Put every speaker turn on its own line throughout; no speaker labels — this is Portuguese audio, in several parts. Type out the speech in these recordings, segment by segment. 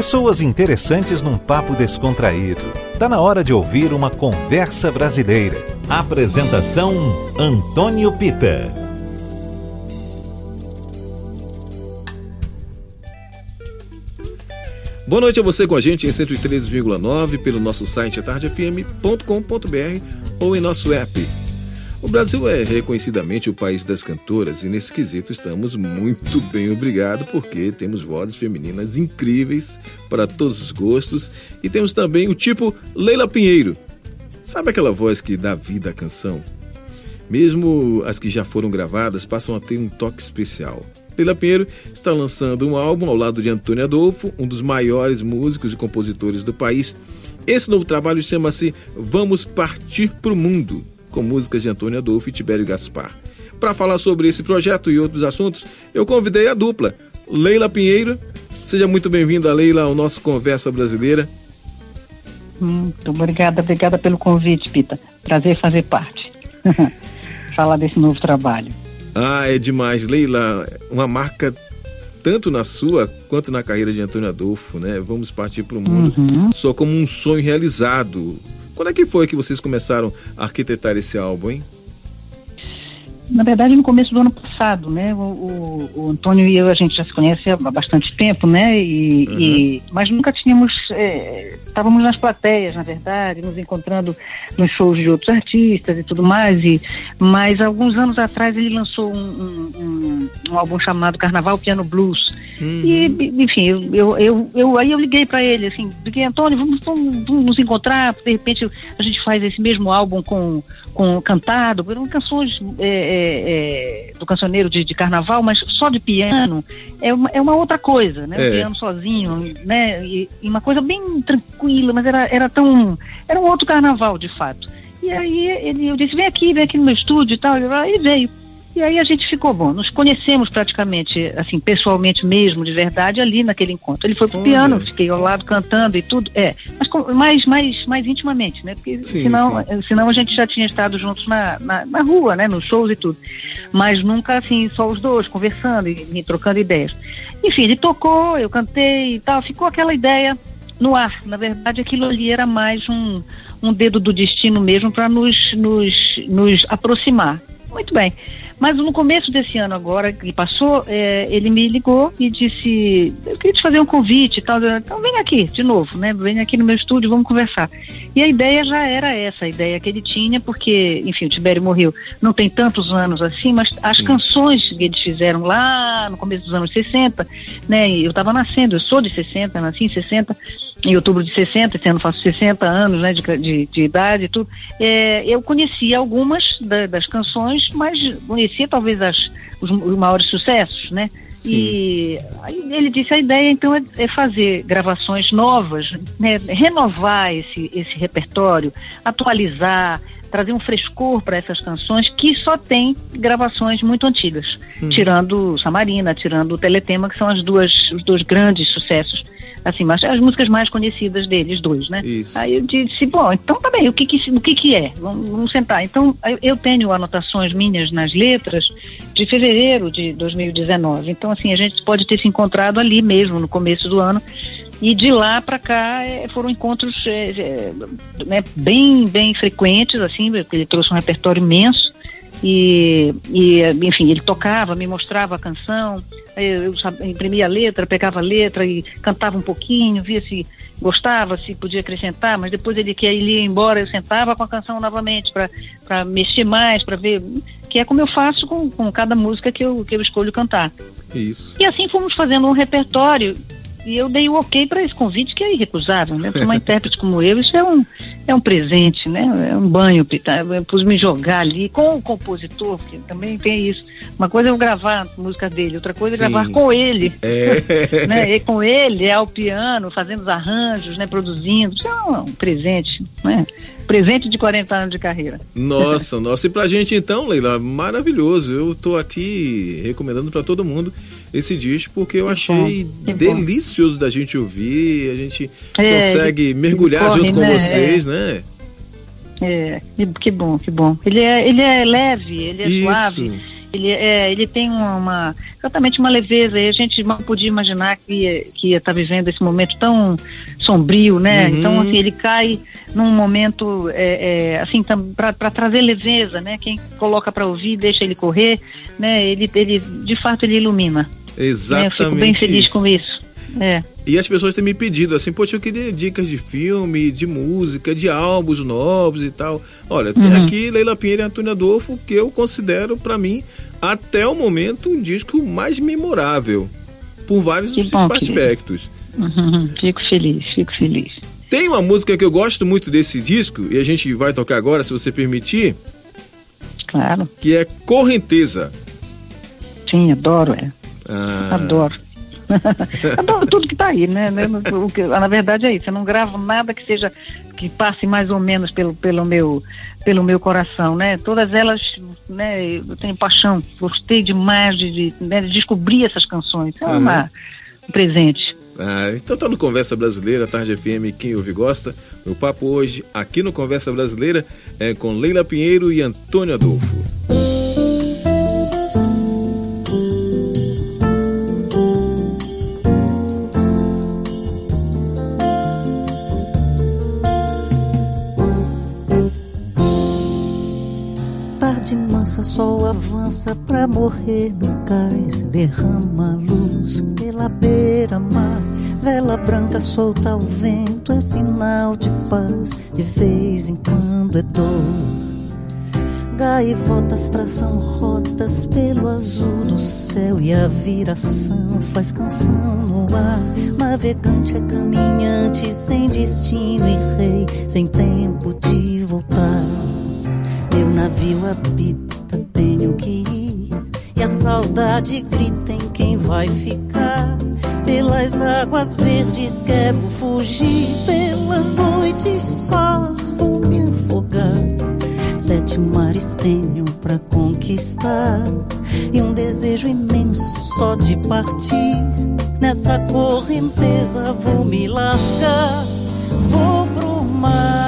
Pessoas interessantes num papo descontraído. Tá na hora de ouvir uma conversa brasileira. Apresentação Antônio Pita.
Boa noite a você com a gente em 103,9 pelo nosso site tardefm.com.br ou em nosso app. O Brasil é reconhecidamente o país das cantoras e nesse quesito estamos muito bem obrigado porque temos vozes femininas incríveis para todos os gostos e temos também o tipo Leila Pinheiro. Sabe aquela voz que dá vida à canção? Mesmo as que já foram gravadas passam a ter um toque especial. Leila Pinheiro está lançando um álbum ao lado de Antônio Adolfo, um dos maiores músicos e compositores do país. Esse novo trabalho chama-se Vamos Partir para o Mundo, com músicas de Antônio Adolfo e Tibério Gaspar. Para falar sobre esse projeto e outros assuntos, eu convidei a dupla, Leila Pinheiro. Seja muito bem-vinda, Leila, ao nosso Conversa Brasileira.
Muito obrigada, obrigada pelo convite, Pita. Prazer fazer parte. Falar desse novo trabalho.
Ah, é demais. Leila, uma marca tanto na sua quanto na carreira de Antônio Adolfo, né? Vamos partir para o mundo uhum. só como um sonho realizado. Quando é que foi que vocês começaram a arquitetar esse álbum, hein?
Na verdade, no começo do ano passado, né? O, o, o Antônio e eu, a gente já se conhece há bastante tempo, né? E, uhum. e mas nunca tínhamos. É, estávamos nas plateias, na verdade, nos encontrando nos shows de outros artistas e tudo mais. E, mas alguns anos atrás ele lançou um, um, um, um álbum chamado Carnaval Piano Blues. Uhum. E, enfim, eu, eu, eu, eu, aí eu liguei para ele, assim, liguei, Antônio, vamos, vamos, vamos nos encontrar, de repente a gente faz esse mesmo álbum com com cantado, eram canções é, é, é, do cancioneiro de, de, carnaval, mas só de piano é uma, é uma outra coisa, né? É. piano sozinho, né? E, e, uma coisa bem tranquila, mas era, era tão. Era um outro carnaval, de fato. E aí ele, eu disse, vem aqui, vem aqui no meu estúdio e tal. E veio. E aí a gente ficou bom, nos conhecemos praticamente, assim, pessoalmente mesmo, de verdade, ali naquele encontro. Ele foi pro piano, fiquei ao lado cantando e tudo, é, mas mais, mais, mais intimamente, né? Porque sim, senão, sim. senão a gente já tinha estado juntos na, na, na, rua, né? Nos shows e tudo. Mas nunca, assim, só os dois, conversando e, e trocando ideias. Enfim, ele tocou, eu cantei e tal, ficou aquela ideia no ar. Na verdade, aquilo ali era mais um, um dedo do destino mesmo para nos, nos, nos aproximar. Muito bem. Mas no começo desse ano agora, que passou, é, ele me ligou e disse, eu queria te fazer um convite e tal. Então vem aqui de novo, né? Vem aqui no meu estúdio, vamos conversar. E a ideia já era essa, a ideia que ele tinha, porque, enfim, o Tibério morreu não tem tantos anos assim, mas as Sim. canções que eles fizeram lá no começo dos anos 60, né? Eu estava nascendo, eu sou de 60, nasci em 60, em outubro de 60, esse ano faço 60 anos né, de, de, de idade e tudo, é, eu conhecia algumas da, das canções, mas conhecia talvez as, os, os maiores sucessos, né? Sim. E ele disse a ideia então é, é fazer gravações novas, né, renovar esse, esse repertório, atualizar, trazer um frescor para essas canções que só tem gravações muito antigas, hum. tirando Samarina, tirando o Teletema, que são as duas, os dois grandes sucessos assim, mas as músicas mais conhecidas deles, dois, né? Isso. Aí eu disse, bom, então tá bem, o que que, o que, que é? Vamos, vamos sentar. Então, eu tenho anotações minhas nas letras de fevereiro de 2019. Então, assim, a gente pode ter se encontrado ali mesmo, no começo do ano, e de lá para cá é, foram encontros é, é, né, bem, bem frequentes, assim, ele trouxe um repertório imenso. E, e, enfim, ele tocava, me mostrava a canção, eu, eu imprimia a letra, pegava a letra e cantava um pouquinho, via se gostava, se podia acrescentar, mas depois ele que ele ia embora, eu sentava com a canção novamente para mexer mais, para ver, que é como eu faço com, com cada música que eu, que eu escolho cantar.
Isso.
E assim fomos fazendo um repertório e eu dei o ok para esse convite, que é irrecusável, né? Para uma intérprete como eu, isso é um, é um presente, né? É um banho, eu pus me jogar ali com o compositor, porque também tem isso. Uma coisa é eu gravar a música dele, outra coisa é Sim. gravar com ele. É. né? E com ele, é ao piano, fazendo os arranjos, né? Produzindo. Isso é um presente, né? Presente de 40 anos de carreira.
Nossa, nossa. E pra gente então, Leila, maravilhoso. Eu tô aqui recomendando para todo mundo esse disco porque eu achei delicioso da gente ouvir, a gente é, consegue mergulhar corre, junto com né? vocês, né?
É, que bom, que bom. Ele é, ele é leve, ele é Isso. suave. Ele, é, ele tem uma, exatamente uma leveza e a gente não podia imaginar que ia, que ia estar tá vivendo esse momento tão sombrio, né? Uhum. Então, assim, ele cai num momento, é, é, assim, para trazer leveza, né? Quem coloca para ouvir, deixa ele correr, né? Ele, ele, de fato, ele ilumina.
Exatamente.
Né? Eu fico bem feliz isso. com isso. É.
E as pessoas têm me pedido assim, poxa, eu queria dicas de filme, de música, de álbuns novos e tal. Olha, tem uhum. aqui Leila Pinheiro e Antônio Adolfo, que eu considero para mim, até o momento, um disco mais memorável. Por vários bom, aspectos.
Uhum. Fico feliz, fico feliz.
Tem uma música que eu gosto muito desse disco, e a gente vai tocar agora, se você permitir.
Claro.
Que é Correnteza.
Sim, adoro, é. Ah. Adoro. Adoro tudo que está aí, né? né que, na verdade é isso, eu não gravo nada que seja, que passe mais ou menos pelo, pelo, meu, pelo meu coração, né? Todas elas, né, eu tenho paixão, gostei demais de, de, né, de descobrir essas canções. É uma, uhum. um presente.
Ah, então tá no Conversa Brasileira, Tarde FM, quem ouve gosta. Meu papo hoje, aqui no Conversa Brasileira, é com Leila Pinheiro e Antônio Adolfo.
Sol avança pra morrer no cais, derrama luz pela beira-mar. Vela branca solta ao vento, é sinal de paz, de vez em quando é dor. Gaivotas traçam rotas pelo azul do céu e a viração faz canção no ar. Navegante é caminhante sem destino e rei, sem tempo de voltar. Meu navio habita tenho que ir. E a saudade grita em quem vai ficar. Pelas águas verdes quero fugir. Pelas noites sós vou me afogar. Sete mares tenho pra conquistar. E um desejo imenso só de partir. Nessa correnteza vou me largar. Vou pro mar.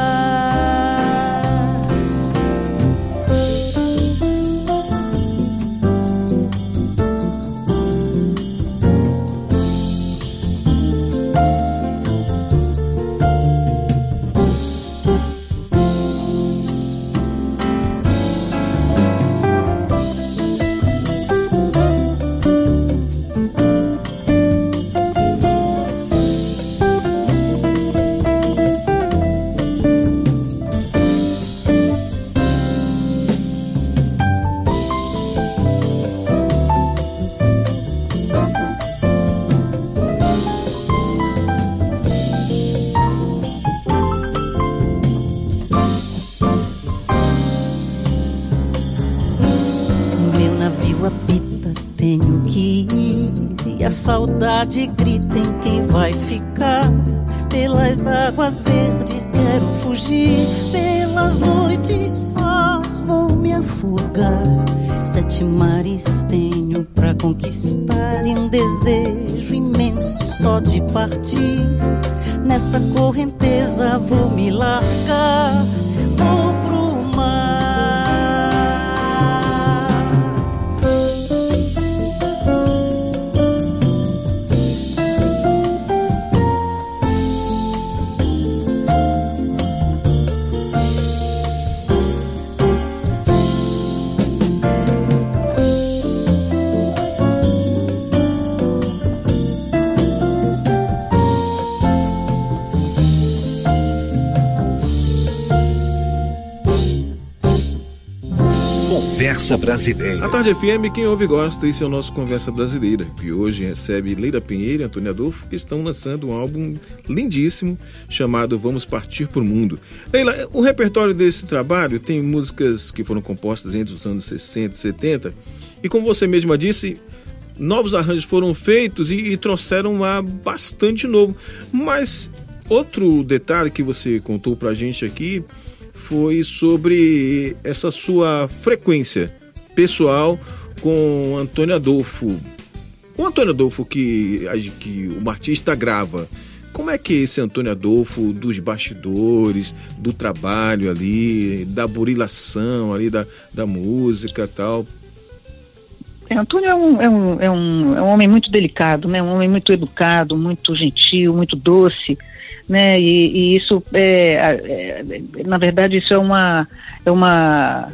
Saudade grita em quem vai ficar. Pelas águas verdes quero fugir, pelas noites sós vou me afogar. Sete mares tenho pra conquistar e um desejo imenso só de partir. Nessa correnteza vou me largar
Conversa Brasileira.
A Tarde FM, quem ouve gosta, esse é o nosso Conversa Brasileira, que hoje recebe Leila Pinheiro e Antônio Adolfo, que estão lançando um álbum lindíssimo chamado Vamos Partir por Mundo. Leila, o repertório desse trabalho tem músicas que foram compostas entre os anos 60 e 70, e como você mesma disse, novos arranjos foram feitos e, e trouxeram a bastante novo. Mas outro detalhe que você contou pra gente aqui foi sobre essa sua frequência pessoal com Antônio Adolfo. O Antônio Adolfo que, que o artista grava, como é que é esse Antônio Adolfo dos bastidores, do trabalho ali, da burilação ali da, da música tal?
É, Antônio é um, é, um, é, um, é um homem muito delicado, né? Um homem muito educado, muito gentil, muito doce, né? E, e isso é, é, na verdade isso é uma é uma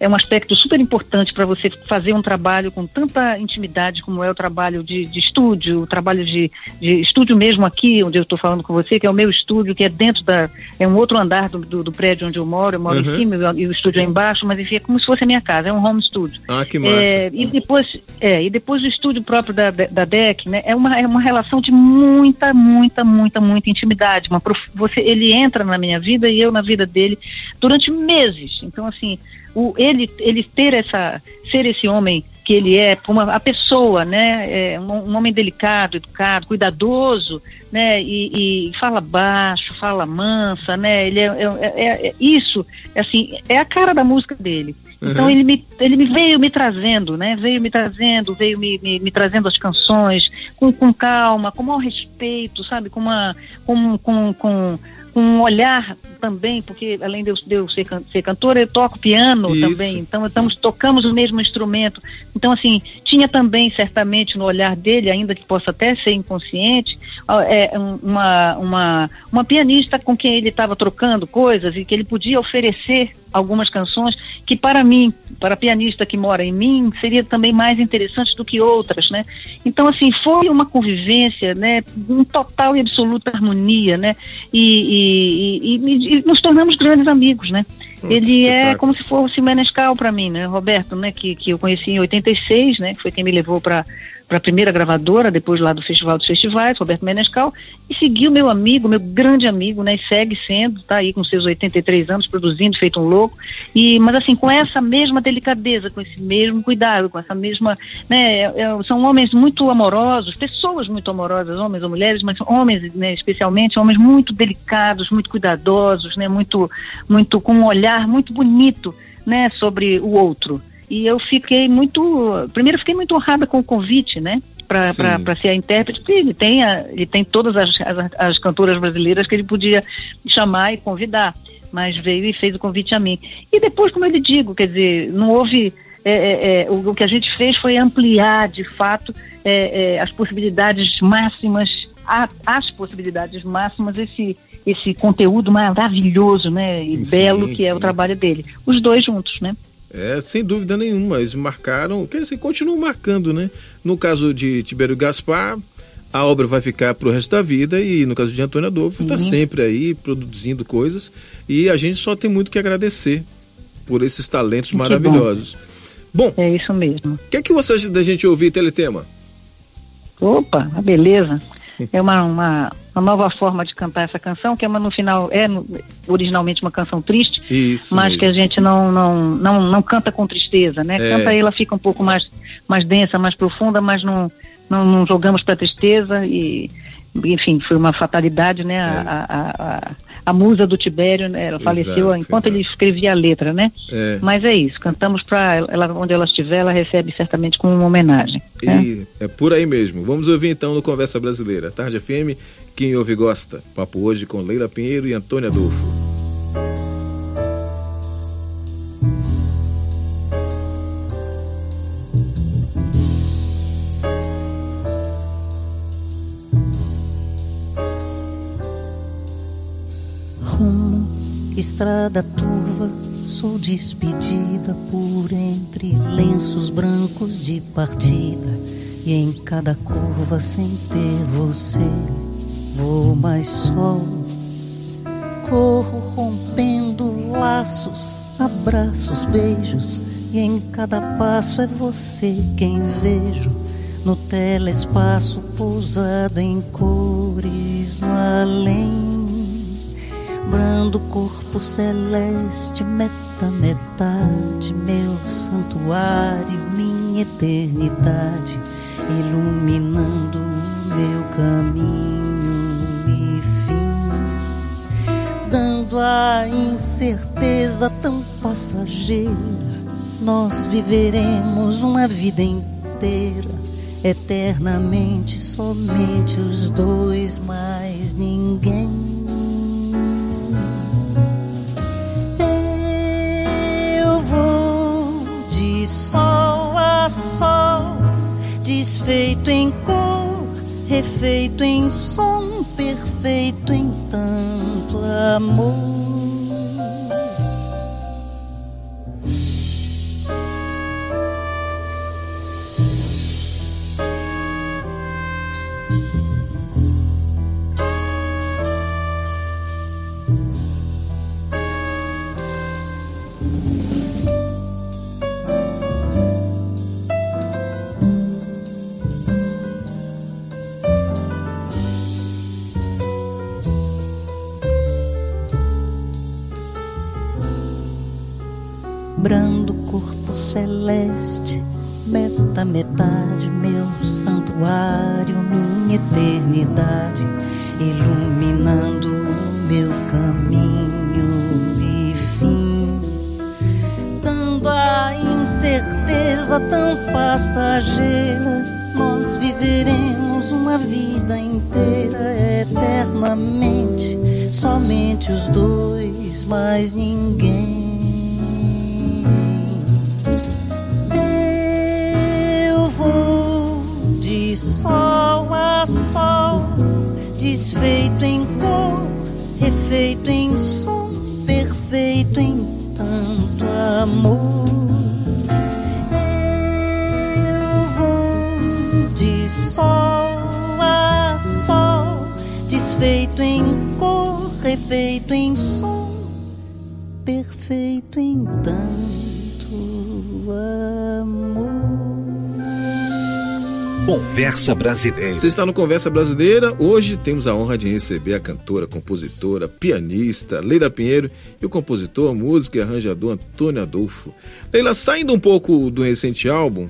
é um aspecto super importante para você fazer um trabalho com tanta intimidade como é o trabalho de, de estúdio, o trabalho de, de, estúdio mesmo aqui, onde eu estou falando com você, que é o meu estúdio, que é dentro da. é um outro andar do, do, do prédio onde eu moro, eu moro uhum. em cima e o estúdio é embaixo, mas enfim, é como se fosse a minha casa, é um home studio.
Ah, que massa.
É, e depois, é, e depois o estúdio próprio da, da DEC, né, é uma, é uma relação de muita, muita, muita, muita intimidade. Uma, você, ele entra na minha vida e eu na vida dele durante meses. Então, assim o, ele, ele ter essa, ser esse homem que ele é, uma, a pessoa, né, é um, um, homem delicado, educado, cuidadoso, né, e, e, fala baixo, fala mansa, né, ele é, é, é, é isso, assim, é a cara da música dele. Uhum. Então ele me, ele me veio me trazendo, né? Veio me trazendo, veio me, me, me, trazendo as canções com, com calma, com maior respeito, sabe? Com uma com, com, com com um olhar também, porque além de eu, de eu ser, ser, cantora, eu toco piano Isso. também, então estamos tocamos o mesmo instrumento. Então, assim, tinha também, certamente, no olhar dele, ainda que possa até ser inconsciente, é, uma, uma, uma pianista com quem ele estava trocando coisas e que ele podia oferecer algumas canções que para mim, para a pianista que mora em mim, seria também mais interessante do que outras, né? Então assim foi uma convivência, né? Em total e absoluta harmonia, né? E, e, e, e nos tornamos grandes amigos, né? Hum, Ele é como se fosse Menescal para mim, né? Roberto, né? Que, que eu conheci em 86, né? Que foi quem me levou para para a primeira gravadora, depois lá do Festival dos Festivais, Roberto Menescal, e seguiu meu amigo, meu grande amigo, né? E segue sendo, tá aí com seus 83 anos, produzindo, feito um louco. E, mas assim, com essa mesma delicadeza, com esse mesmo cuidado, com essa mesma. Né, é, é são homens muito amorosos, pessoas muito amorosas, homens ou mulheres, mas homens, né, especialmente, homens muito delicados, muito cuidadosos, né? Muito, muito, com um olhar muito bonito, né, sobre o outro. E eu fiquei muito. Primeiro, fiquei muito honrada com o convite, né? Para ser a intérprete, porque ele tem, a, ele tem todas as, as, as cantoras brasileiras que ele podia chamar e convidar, mas veio e fez o convite a mim. E depois, como eu lhe digo, quer dizer, não houve. É, é, é, o, o, que a gente fez foi ampliar, de fato, é, é, as possibilidades máximas, a, as possibilidades máximas, esse, esse conteúdo maravilhoso né, e sim, belo que sim. é o trabalho dele. Os dois juntos, né?
É, sem dúvida nenhuma. Eles marcaram, quer dizer, continuam marcando, né? No caso de Tibério Gaspar, a obra vai ficar para o resto da vida e no caso de Antônio Adolfo está uhum. sempre aí produzindo coisas e a gente só tem muito que agradecer por esses talentos que maravilhosos. Bom.
bom, é isso mesmo.
O que é que você acha da gente ouvir Teletema?
Opa, a beleza. É uma, uma, uma, nova forma de cantar essa canção, que é uma no final, é originalmente uma canção triste,
Isso
mas
mesmo.
que a gente não, não, não, não canta com tristeza, né? É. Canta ela fica um pouco mais, mais densa, mais profunda, mas não, não, não jogamos para tristeza e enfim, foi uma fatalidade, né? É. A, a, a, a, musa do Tibério, né? ela exato, faleceu enquanto exato. ele escrevia a letra, né? É. Mas é isso, cantamos para ela, onde ela estiver, ela recebe certamente como uma homenagem.
Né? E é por aí mesmo. Vamos ouvir então no Conversa Brasileira. Tarde FM, quem ouve gosta. Papo hoje com Leila Pinheiro e Antônia Adolfo.
Estrada turva, sou despedida por entre lenços brancos de partida. E em cada curva, sem ter você, vou mais só. Corro rompendo laços, abraços, beijos. E em cada passo é você quem vejo no telespaço pousado em cores no além brando corpo celeste, meta metade, meu santuário, minha eternidade, iluminando o meu caminho e fim, dando a incerteza tão passageira. Nós viveremos uma vida inteira, eternamente, somente os dois, mais ninguém. Só desfeito em cor, refeito em som, perfeito em tanto amor. Refeito em som, perfeito em tanto amor.
Conversa Brasileira.
Você está no Conversa Brasileira. Hoje temos a honra de receber a cantora, compositora, pianista Leila Pinheiro e o compositor, músico e arranjador Antônio Adolfo. Leila, saindo um pouco do recente álbum,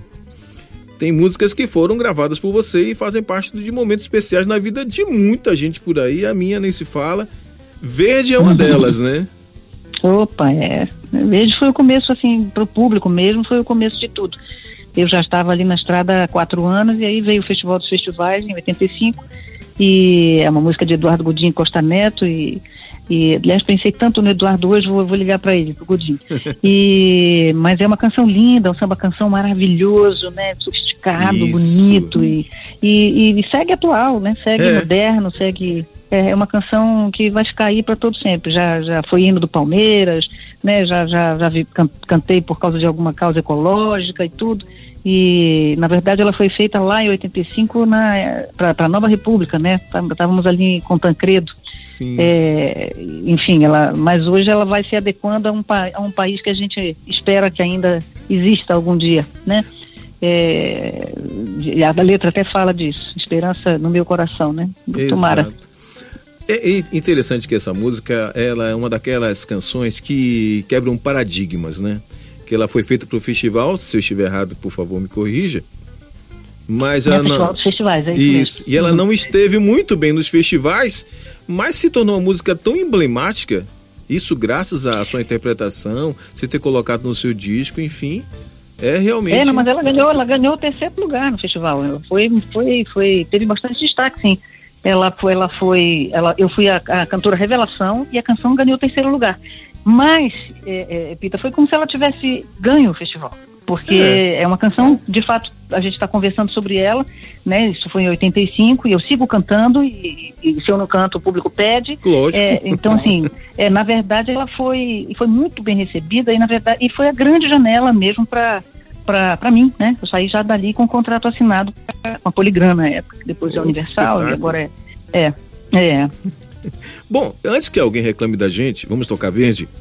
tem músicas que foram gravadas por você e fazem parte de momentos especiais na vida de muita gente por aí. A minha nem se fala. Verde é uma delas, né?
Opa, é. Verde foi o começo, assim, para o público mesmo, foi o começo de tudo. Eu já estava ali na estrada há quatro anos e aí veio o Festival dos Festivais em 85 e é uma música de Eduardo Godinho Costa Neto e e, aliás, pensei tanto no Eduardo hoje, vou, vou ligar para ele, pro Godinho. E, mas é uma canção linda, um samba canção maravilhoso, né? Sofisticado, Isso. bonito e, e, e, segue atual, né? Segue é. moderno, segue é, é uma canção que vai ficar aí para todo sempre. Já, já foi hino do Palmeiras, né? Já, já, já vi, cantei por causa de alguma causa ecológica e tudo. E, na verdade, ela foi feita lá em 85 para a Nova República, né? Estávamos ali com Tancredo. Sim. É, enfim, ela, mas hoje ela vai se adequando a um, a um país que a gente espera que ainda exista algum dia, né? É, a letra até fala disso, esperança no meu coração, né? Tomara.
É interessante que essa música ela é uma daquelas canções que quebram paradigmas, né? Que ela foi feita para o festival, se eu estiver errado, por favor, me corrija. Mas
é
ela
não. Festivais, é
isso. isso. E ela uhum. não esteve muito bem nos festivais, mas se tornou uma música tão emblemática. Isso graças à sua interpretação, você ter colocado no seu disco, enfim. É realmente.
É, não, mas ela ganhou, ela ganhou o terceiro lugar no festival. Foi, foi, foi, teve bastante destaque, sim ela foi, ela foi, ela, eu fui a, a cantora revelação e a canção ganhou o terceiro lugar. Mas, é, é, Pita, foi como se ela tivesse ganho o festival. Porque é, é uma canção, de fato, a gente está conversando sobre ela, né? Isso foi em 85 e eu sigo cantando e, e se eu não canto o público pede.
Lógico.
É, então, assim, é, na verdade ela foi, foi muito bem recebida e na verdade e foi a grande janela mesmo para para mim, né? Eu saí já dali com o contrato assinado com a Poligrama na época, depois é Universal e agora é. É. é.
Bom, antes que alguém reclame da gente, vamos tocar verde?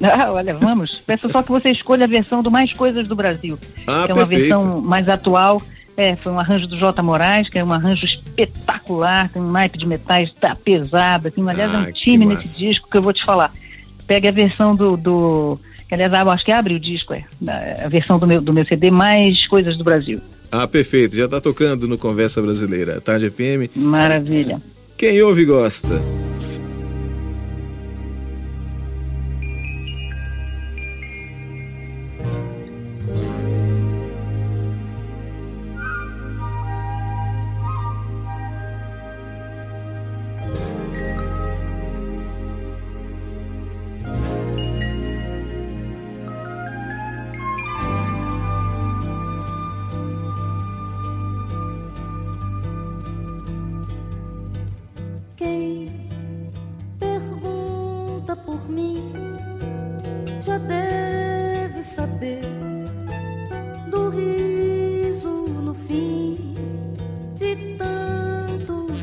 Ah, olha, vamos. Peço só que você escolha a versão do Mais Coisas do Brasil.
Ah,
que é
uma
perfeito. versão mais atual. É, foi um arranjo do J. Moraes, que é um arranjo espetacular, tem um naipe de metais tá pesada, tem, aliás, ah, um time nesse disco que eu vou te falar. Pega a versão do, do aliás, acho que abre o disco, é, a versão do meu, do meu CD, mais coisas do Brasil.
Ah, perfeito, já está tocando no Conversa Brasileira, Tarde FM.
Maravilha.
Quem ouve gosta.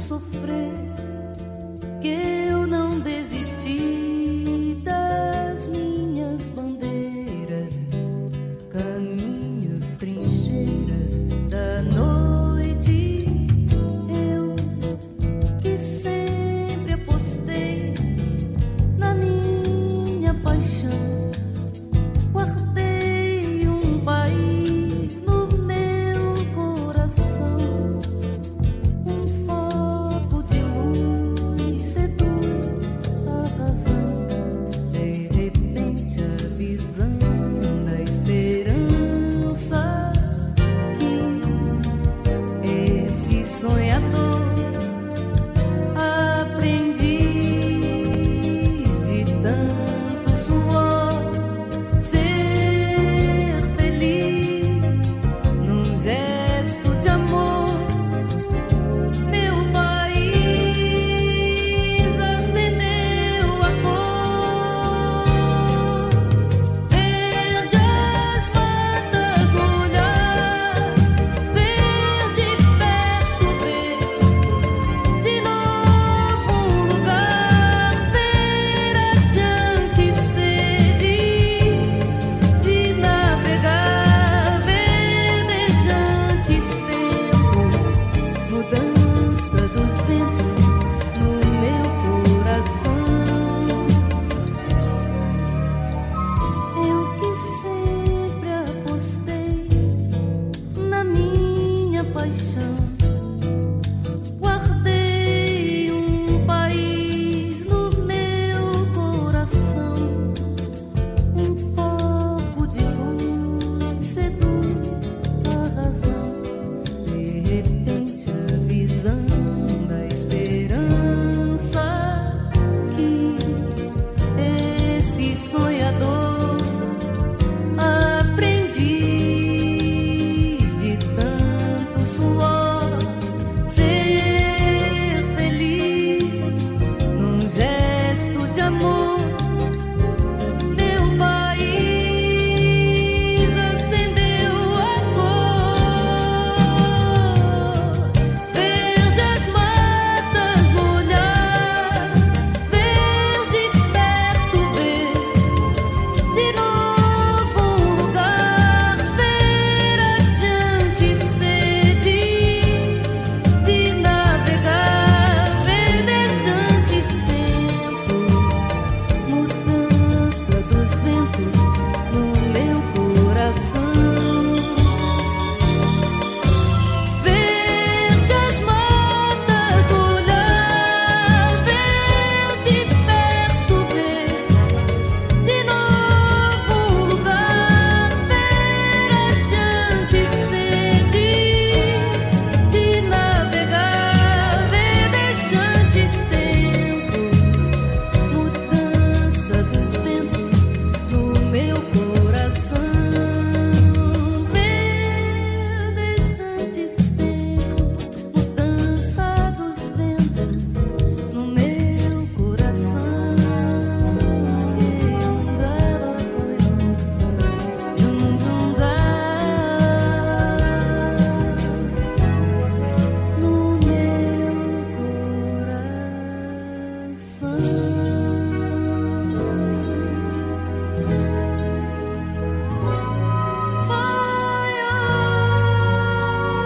sofrer que eu não desisti.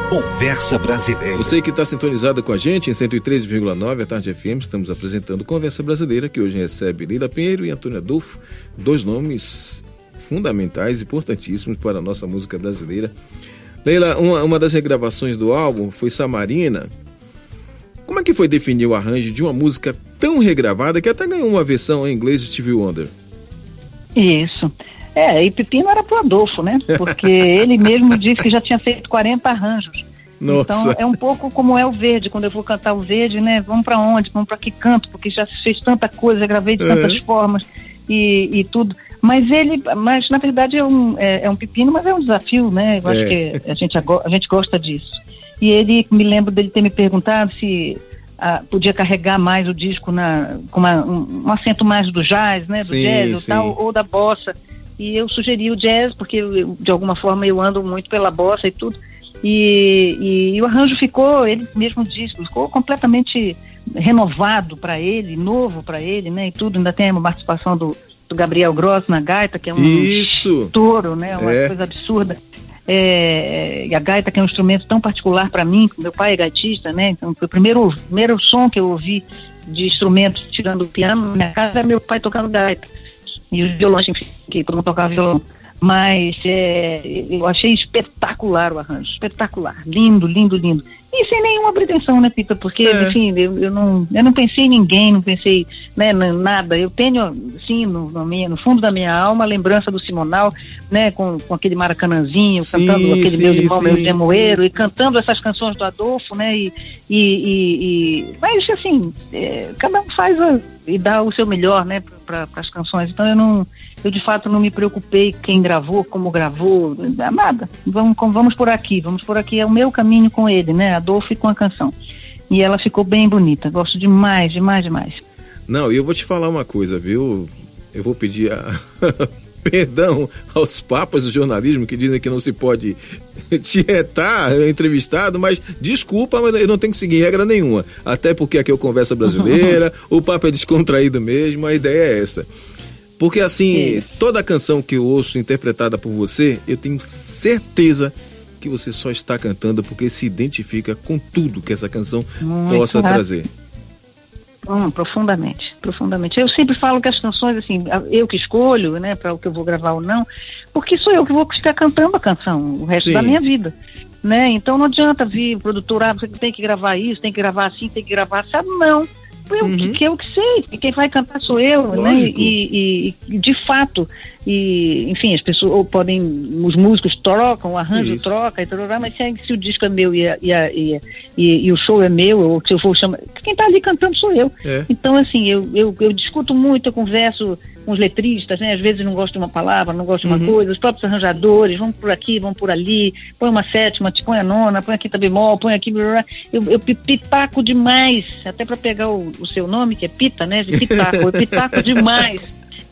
Conversa Brasileira.
Você que está sintonizado com a gente em 103,9 a Tarde FM, estamos apresentando Conversa Brasileira, que hoje recebe Leila Pinheiro e Antônio Adolfo, dois nomes fundamentais, importantíssimos para a nossa música brasileira. Leila, uma, uma das regravações do álbum foi Samarina. Como é que foi definir o arranjo de uma música tão regravada que até ganhou uma versão em inglês de Stevie Wonder?
Isso. É, e Pepino era pro Adolfo, né? Porque ele mesmo disse que já tinha feito 40 arranjos.
Nossa.
Então é um pouco como é o Verde, quando eu vou cantar o Verde, né? Vamos para onde? Vamos para que canto? Porque já fez tanta coisa, gravei de tantas
Uhum.
formas e, e tudo. Mas ele, mas na verdade é um, é, é um pepino, mas é um desafio, né? Eu acho
É.
que a gente, a gente gosta disso. E ele, me lembro dele ter me perguntado se ah, podia carregar mais o disco na, com uma- um, um acento mais do jazz, né? Do
Sim,
jazz ou
sim.
tal, ou da bossa. E eu sugeri o jazz, porque eu- de alguma forma eu ando muito pela bossa e tudo. E, e- e o arranjo ficou, ele mesmo disse, ficou completamente renovado para ele, novo para ele, né? E tudo. Ainda tem uma participação do, do Gabriel Gross na gaita, que é um
Isso.
touro, né? Uma
É.
coisa absurda. É, e a gaita, que é um instrumento tão particular para mim, meu pai é gaitista, né? Então, foi o primeiro, primeiro som que eu ouvi de instrumentos, tirando o piano, na minha casa era meu pai tocando gaita. E os violões, enfim, que todo mundo tocava violão. Mas é, eu achei espetacular o arranjo, espetacular, lindo, lindo, lindo. E sem nenhuma pretensão, né, Pita? Porque,
É.
enfim, eu, eu, não, eu não pensei em ninguém, não pensei né, em nada. Eu tenho, sim, no, no, minha, no fundo da minha alma, a lembrança do Simonal, né, com, com aquele maracanãzinho,
Sim,
cantando aquele
sim,
meu irmão, meu
sim.
gemoeiro, e cantando essas canções do Adolfo, né, e, e, e- e- mas assim, é, cada um faz a- e dá o seu melhor, né, para as canções. Então eu não, eu de fato não me preocupei quem gravou, como gravou, nada. Vamos, vamos por aqui, vamos por aqui. É o meu caminho com ele, né, Adolfo e com a canção. E ela ficou bem bonita. Gosto demais, demais, demais.
Não, e eu vou te falar uma coisa, viu? Eu vou pedir a... perdão aos papas do jornalismo que dizem que não se pode tietar entrevistado, mas desculpa, mas eu não tenho que seguir regra nenhuma. Até porque aqui é o Conversa Brasileira, o papo é descontraído mesmo, a ideia é essa. Porque assim,
Isso.
toda canção que eu ouço interpretada por você, eu tenho certeza que você só está cantando porque se identifica com tudo que essa canção
Muito
possa
rápido.
trazer.
Hum, profundamente, profundamente. Eu sempre falo que as canções, assim, eu que escolho, né, para o que eu vou gravar ou não, porque sou eu que vou ficar cantando a canção o resto
Sim.
da minha vida, né? Então não adianta vir produtor, ah, você tem que gravar isso, tem que gravar assim, tem que gravar sabe? Não. Eu
Uhum.
que, eu que sei, que quem vai cantar sou eu, né?
Lógico.
E, e- e, de fato, e enfim, as pessoas ou podem, os músicos trocam, o arranjo
Isso.
troca, e tal, mas se, se o disco é meu e, a- e, a- e, a- e- e o show é meu, ou se eu for chamar, quem tá ali cantando sou eu.
É.
Então, assim, eu, eu, eu discuto muito, eu converso com os letristas, né? Às vezes não gosto de uma palavra, não gosto de uma
Uhum.
coisa, os próprios arranjadores, vão por aqui, vão por ali, põe uma sétima, te põe a nona, põe a quinta bemol, põe aqui, blá, blá. eu, eu demais, até para pegar o, o seu nome, que é Pita, né? De pitaco, eu pitaco demais.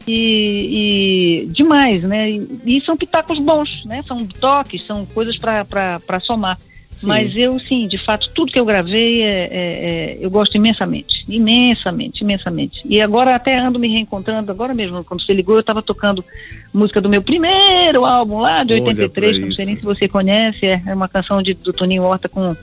E, e demais, né? E, e são pitacos bons, né? São toques, são coisas para somar.
Sim.
Mas eu, sim, de fato, tudo que eu gravei, é, é- é- eu gosto imensamente. Imensamente, imensamente. E agora até ando me reencontrando, agora mesmo, quando você ligou, eu estava tocando música do meu primeiro álbum lá, de
Olha
83,
pra
não sei nem se você conhece, é, é uma canção de, do Toninho Horta com,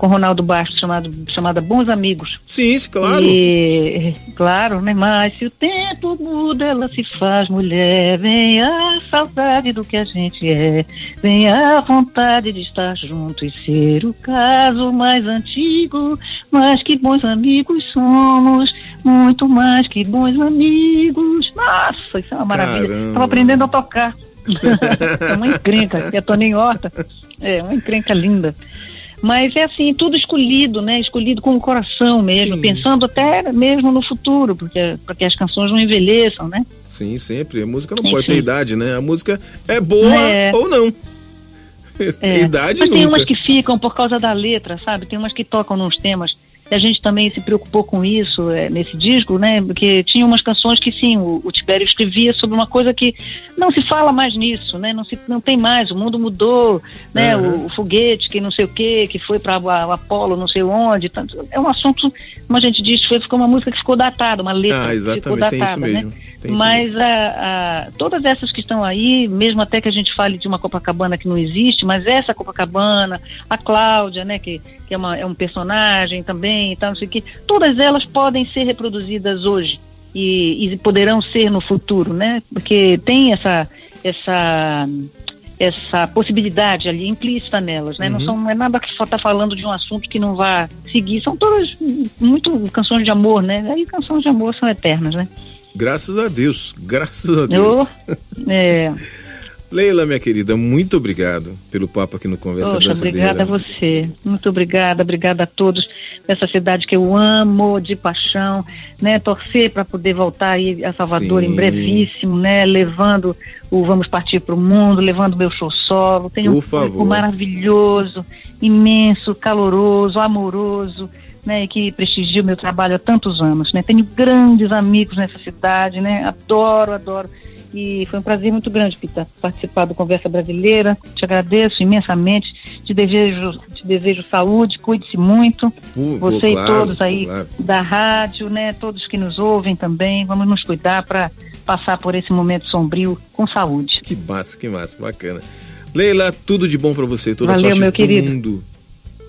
com Ronaldo Bastos, chamado, chamada Bons Amigos.
Sim, claro.
E, claro, né? Mas se o tempo muda, ela se faz mulher. Vem a saudade do que a gente é. Vem a vontade de estar junto e ser o caso mais antigo. Mas que bons amigos somos. Muito mais que bons amigos. Nossa, isso é uma maravilha. Estava aprendendo a tocar. é uma encrenca, que é Toninho Horta. É, uma encrenca linda. Mas é assim, tudo escolhido, né? Escolhido com o coração mesmo,
Sim.
pensando até mesmo no futuro, porque para que as canções não envelheçam, né?
Sim, sempre. A música não
Enfim.
pode ter idade, né? A música é boa
É.
ou não.
É.
Idade
Mas tem
nunca.
umas que ficam por causa da letra, sabe? Tem umas que tocam nos temas a gente também se preocupou com isso é, nesse disco, né? Porque tinha umas canções que sim, o, o Tibério escrevia sobre uma coisa que não se fala mais nisso, né? Não, se, não tem mais, o mundo mudou, né? Uhum. O, o, foguete que não sei o que, que foi para o Apolo não sei onde. Tanto, é um assunto, como a gente diz, foi, ficou uma música que ficou datada, uma letra ah, que ficou datada, né? Mas a, a, todas essas que estão aí, mesmo até que a gente fale de uma Copacabana que não existe, mas essa Copacabana, a Cláudia, né, que, que é, uma, é um personagem também e tal, não sei o que, todas elas podem ser reproduzidas hoje e, e poderão ser no futuro, né? Porque tem essa essa essa possibilidade ali implícita nelas, né? Uhum. Não, são, não é nada que só está falando de um assunto que não vá seguir. São todas muito canções de amor, né? Aí canções de amor são eternas, né?
Graças a Deus, graças a Deus.
Eu, é.
Leila, minha querida, muito obrigado pelo papo aqui no Conversa
Poxa,
Brasileira.
Obrigada a você, muito obrigada, obrigada a todos dessa cidade que eu amo de paixão, né? Torcer para poder voltar aí a Salvador Sim. em brevíssimo, né? Levando o Vamos Partir para o Mundo, levando meu show solo. Tenho
um público
maravilhoso, imenso, caloroso, amoroso. Né, que prestigia o meu trabalho há tantos anos, né? Tenho grandes amigos nessa cidade, né? Adoro, adoro e foi um prazer muito grande, Pita, participar do Conversa Brasileira. Te agradeço imensamente. Te desejo, te desejo saúde, cuide-se muito. Você
claro,
e todos aí claro. da rádio, né? Todos que nos ouvem também. Vamos nos cuidar para passar por esse momento sombrio com saúde.
Que massa, que massa, bacana. Leila, tudo de bom para você, toda
Valeu,
sorte
meu querido.
mundo.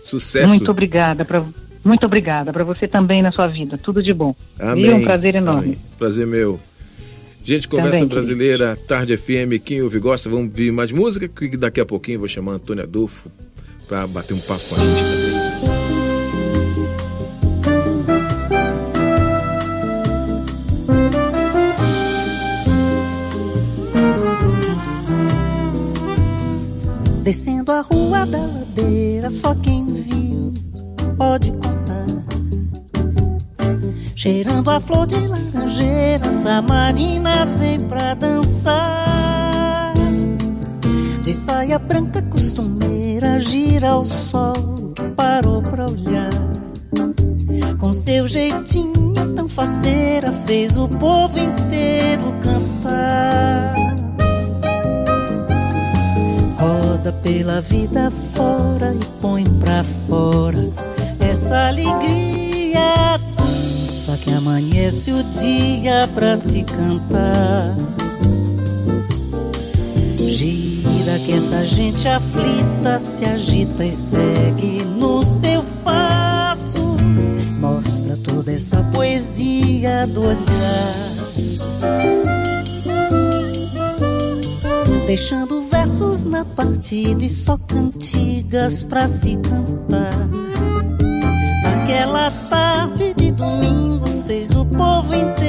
Sucesso.
Muito obrigada para muito obrigada para você também na sua vida. Tudo de bom.
Amém.
E um prazer enorme. Amém.
Prazer meu. Gente, Conversa Também, Brasileira, Tarde FM, quem ouve gosta, vamos ouvir mais música, que daqui a pouquinho vou chamar Antônio Adolfo para bater um papo com a gente também.
Descendo a rua da ladeira, só quem viu pode contar Cheirando a flor de laranjeira, Samarina vem pra dançar. De saia branca costumeira, gira ao sol que parou pra olhar. Com seu jeitinho tão faceira, fez o povo inteiro cantar. Roda pela vida fora e põe pra fora essa alegria só que amanhece o dia pra se cantar. Gira que essa gente aflita se agita e segue no seu passo. Mostra toda essa poesia do olhar. Deixando versos na partida e só cantigas pra se cantar. Aquela tarde de domingo fez o povo inteiro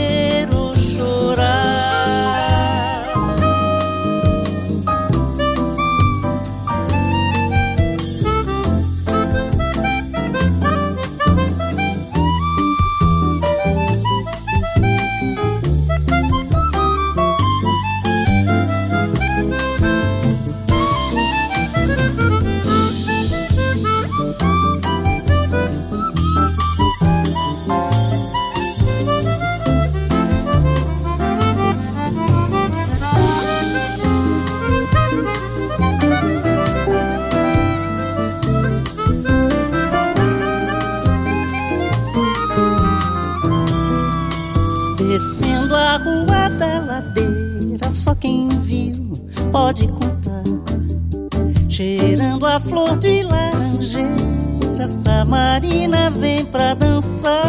flor de laranjeira, Samarina vem pra dançar.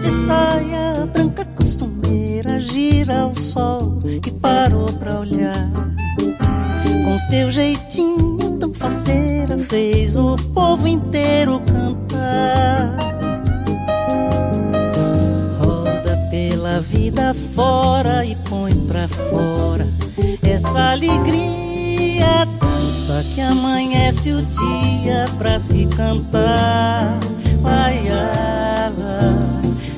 De saia branca costumeira, gira o sol que parou pra olhar. Com seu jeitinho tão faceira, fez o povo inteiro cantar. Roda pela vida fora e põe pra fora essa alegria dança que amanhece o dia pra se cantar. Ai,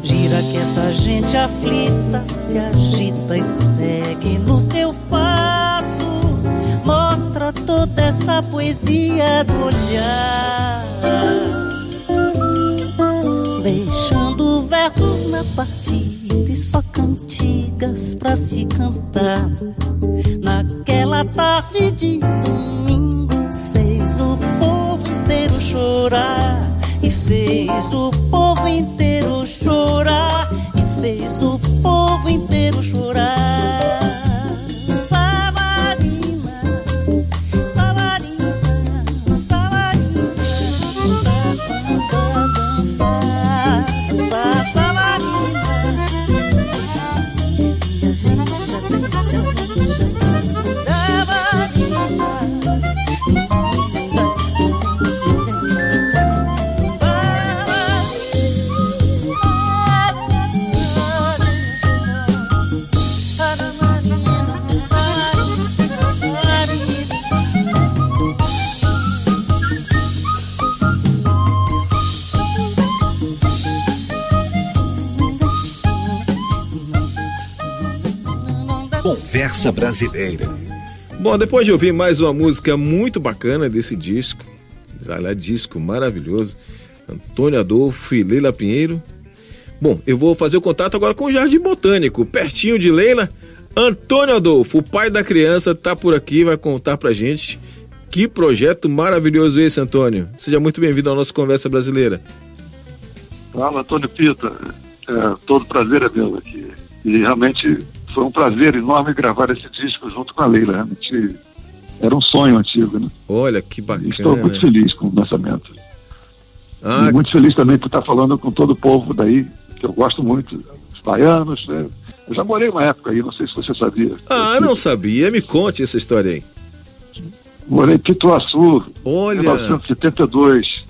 gira que essa gente aflita se agita e segue no seu passo. Mostra toda essa poesia do olhar. versos na partida e só cantigas pra se cantar. Naquela tarde de domingo fez o povo inteiro chorar e fez o povo inteiro chorar e fez o povo inteiro chorar.
Conversa Brasileira.
Bom, depois de ouvir mais uma música muito bacana desse disco, olha, disco maravilhoso, Antônio Adolfo e Leila Pinheiro. Bom, eu vou fazer o contato agora com o Jardim Botânico, pertinho de Leila. Antônio Adolfo, o pai da criança, tá por aqui, vai contar pra gente que projeto maravilhoso esse, Antônio. Seja muito bem-vindo ao nosso Conversa Brasileira.
Fala, Antônio Pita. É, todo prazer é meu aqui. E realmente foi um prazer enorme gravar esse disco junto com a Leila. Realmente era um sonho antigo, né?
Olha que bacana. E
estou muito feliz com o lançamento. Ah, e muito feliz também por estar falando com todo o povo daí, que eu gosto muito, os baianos. Né? Eu já morei uma época aí, não sei se você sabia.
Ah, não sabia. Me conte essa história aí.
Morei em Pituaçu, Olha. em 1972.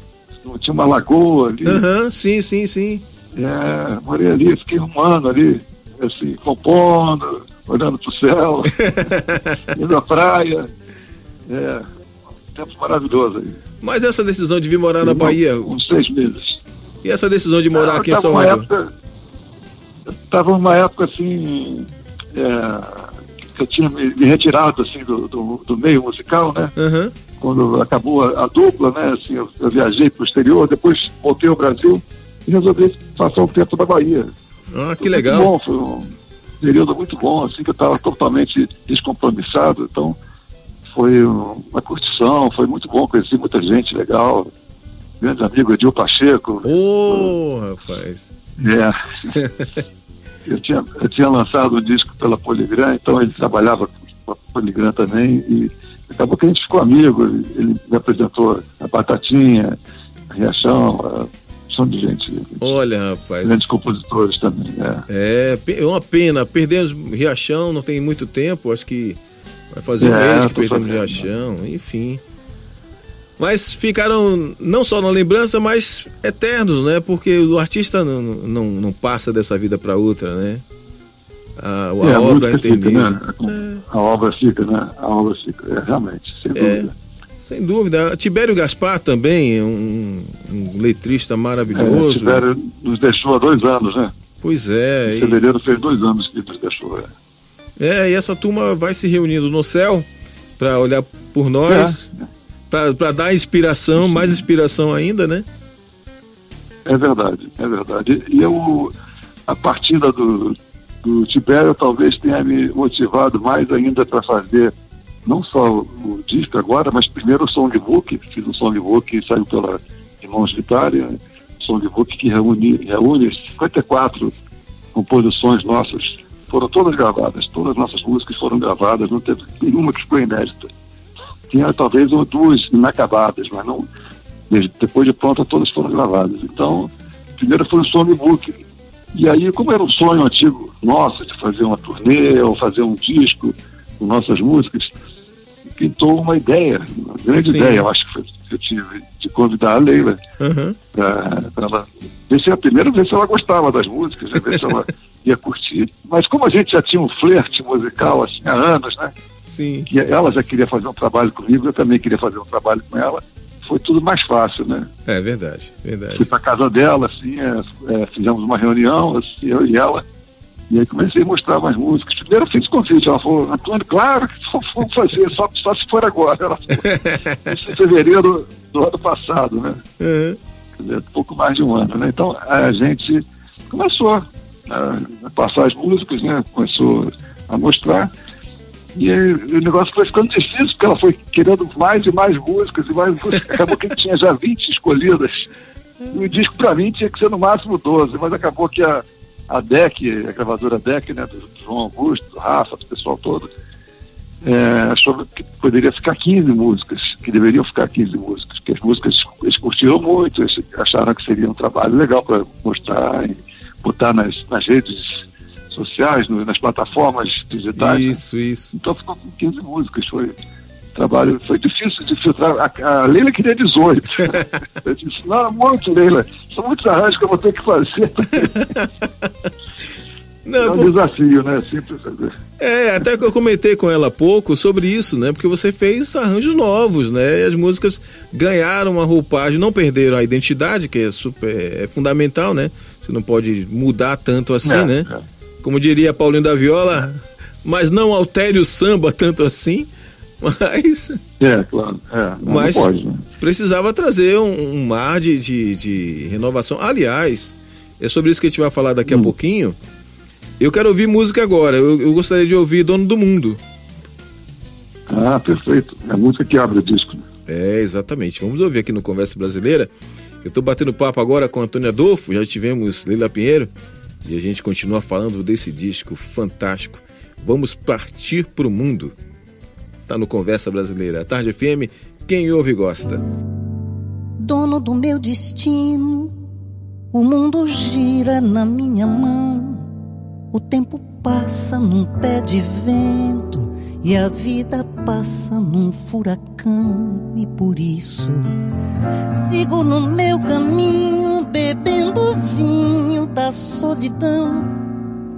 Tinha uma lagoa ali.
Aham, uhum, sim, sim, sim.
É, morei ali, fiquei um ano ali assim, compondo, olhando para o céu, indo à praia. É, um tempo maravilhoso aí.
Mas essa decisão de vir morar na Bahia.
Uns seis meses.
E essa decisão de morar aqui em São Paulo?
Estava numa época assim. É, que eu tinha me, me retirado assim, do, do, do, meio musical, né?
Uhum.
Quando acabou a, a, dupla, né? Assim, eu, eu viajei para o exterior, depois voltei ao Brasil e resolvi passar um tempo na Bahia.
Ah, que legal.
Bom, foi um período muito bom, assim, que eu estava totalmente descompromissado, então foi uma curtição, foi muito bom, conheci muita gente legal, grande amigo Edil Pacheco.
Ô, oh, rapaz!
É. eu, tinha, eu tinha lançado um disco pela Poligram, então ele trabalhava com a Poligram também, e acabou que a gente ficou amigo, ele me apresentou a Batatinha, a Riachão, a opção de gente.
Olha, rapaz.
Grandes compositores também. É.
é, é uma pena. Perdemos Riachão, não tem muito tempo, acho que vai fazer um é, mês que perdemos sabendo. Riachão, enfim. Mas ficaram não só na lembrança, mas eternos, né? Porque o artista não, não, não passa dessa vida para outra, né? A, a, é, a obra é
fica, né? A obra fica, né? A obra fica, é, realmente, sem é. dúvida.
Sem dúvida. Tibério Gaspar também, um, um letrista maravilhoso. É,
Tibério nos deixou há dois anos, né?
Pois é.
Em fevereiro e... fez dois anos que nos deixou. É.
é, e essa turma vai se reunindo no céu para olhar por nós, é. para dar inspiração, mais inspiração ainda, né?
É verdade, é verdade. E eu, a partida do, do Tibério talvez tenha me motivado mais ainda para fazer não só o disco agora, mas primeiro o songbook, fiz um songbook que saiu pela Irmãos Vitória, songbook que reúne, reúne 54 composições nossas, foram todas gravadas, todas as nossas músicas foram gravadas, não teve nenhuma que ficou inédita. Tinha talvez uma, duas inacabadas, mas não, depois de pronta todas foram gravadas. Então, primeiro foi um songbook. E aí, como era um sonho antigo nosso de fazer uma turnê ou fazer um disco com nossas músicas, pintou uma ideia, uma grande Sim. ideia, eu acho que foi que eu tive, de convidar a Leila
uhum.
para ela ver se a primeira ver se ela gostava das músicas, né, ver se ela ia curtir. Mas como a gente já tinha um flerte musical assim há anos, né?
Sim.
Que ela já queria fazer um trabalho comigo, eu também queria fazer um trabalho com ela. Foi tudo mais fácil, né?
É verdade, verdade.
Fui para casa dela, assim, é, é, fizemos uma reunião, assim, eu e ela e aí comecei a mostrar mais músicas. Primeiro eu fiz convite, ela falou, Antônio, claro que vamos fazer, só, só se for agora. Ela falou, isso em fevereiro do ano passado, né?
Uhum.
Quer dizer, pouco mais de um ano, né? Então a gente começou a passar as músicas, né? Começou a mostrar. E aí, o negócio foi ficando difícil, porque ela foi querendo mais e mais músicas e mais músicas. Acabou que tinha já 20 escolhidas. E o disco, para mim, tinha que ser no máximo 12, mas acabou que a, a DEC, a gravadora DEC, né, do João Augusto, do Rafa, do pessoal todo, é, achou que poderia ficar 15 músicas, que deveriam ficar 15 músicas, porque as músicas eles curtiram muito, eles acharam que seria um trabalho legal para mostrar e botar nas, nas redes sociais, no, nas plataformas digitais.
Isso, né? isso.
Então ficou com 15 músicas, foi trabalho, foi difícil de filtrar. A, a Leila queria 18. eu disse, não, muito, Leila, são muitos arranjos que eu vou ter que fazer. Não, é um por... desafio, né? Simples.
É, até que eu comentei com ela há pouco sobre isso, né? Porque você fez arranjos novos, né? E as músicas ganharam uma roupagem, não perderam a identidade, que é super é fundamental, né? Você não pode mudar tanto assim, é, né? É. Como diria Paulinho da Viola, mas não altere o samba tanto assim. Mas.
É, claro. É,
não, mas não pode, né? precisava trazer um, um mar de, de, de, renovação. Aliás, é sobre isso que a gente vai falar daqui hum. a pouquinho. Eu quero ouvir música agora. Eu, eu, gostaria de ouvir Dono do Mundo.
Ah, perfeito. É a música que abre o disco.
É, exatamente. Vamos ouvir aqui no Conversa Brasileira. Eu estou batendo papo agora com Antônio Adolfo, já tivemos Leila Pinheiro e a gente continua falando desse disco fantástico. Vamos partir para o mundo. Tá no Conversa Brasileira. Tarde FM, quem ouve gosta.
Dono do meu destino, o mundo gira na minha mão. O tempo passa num pé de vento e a vida passa num furacão, e por isso sigo no meu caminho, bebendo vinho da solidão,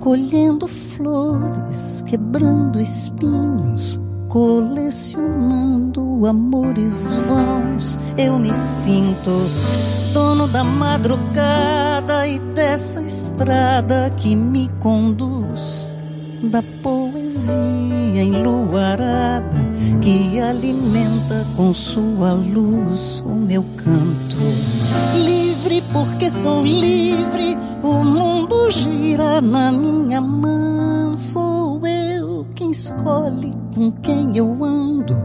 colhendo flores, quebrando espinhos, colecionando amores vãos. Eu me sinto dono da madrugada e dessa estrada que me conduz da poesia enluarada que alimenta com sua luz o meu canto. Livre porque sou livre, o mundo gira na minha mão. Sou eu quem escolhe com quem eu ando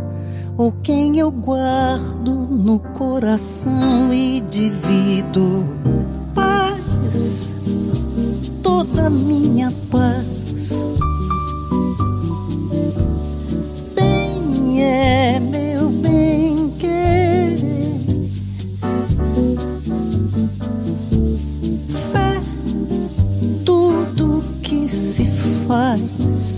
ou quem eu guardo no coração e divido. Paz, toda minha paz. É meu bem querer. Fé, tudo que se faz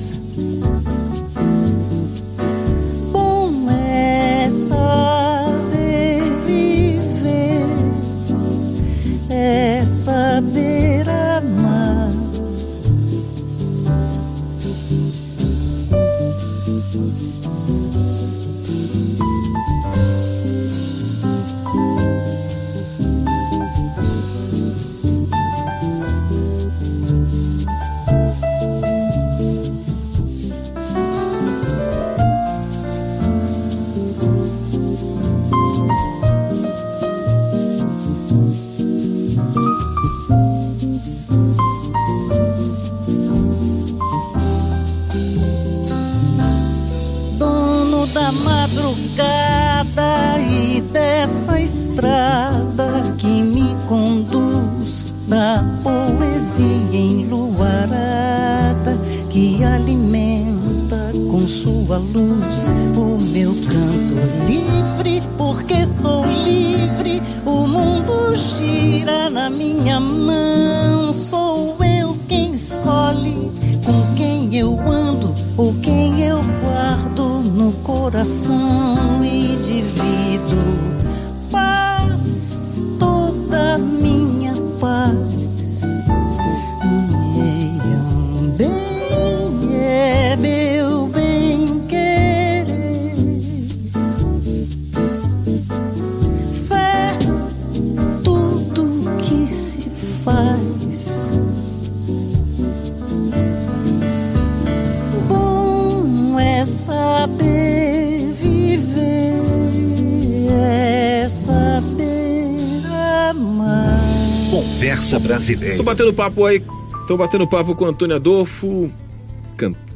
Conversa Brasileira.
Tô batendo papo aí, tô batendo papo com Antônio Adolfo,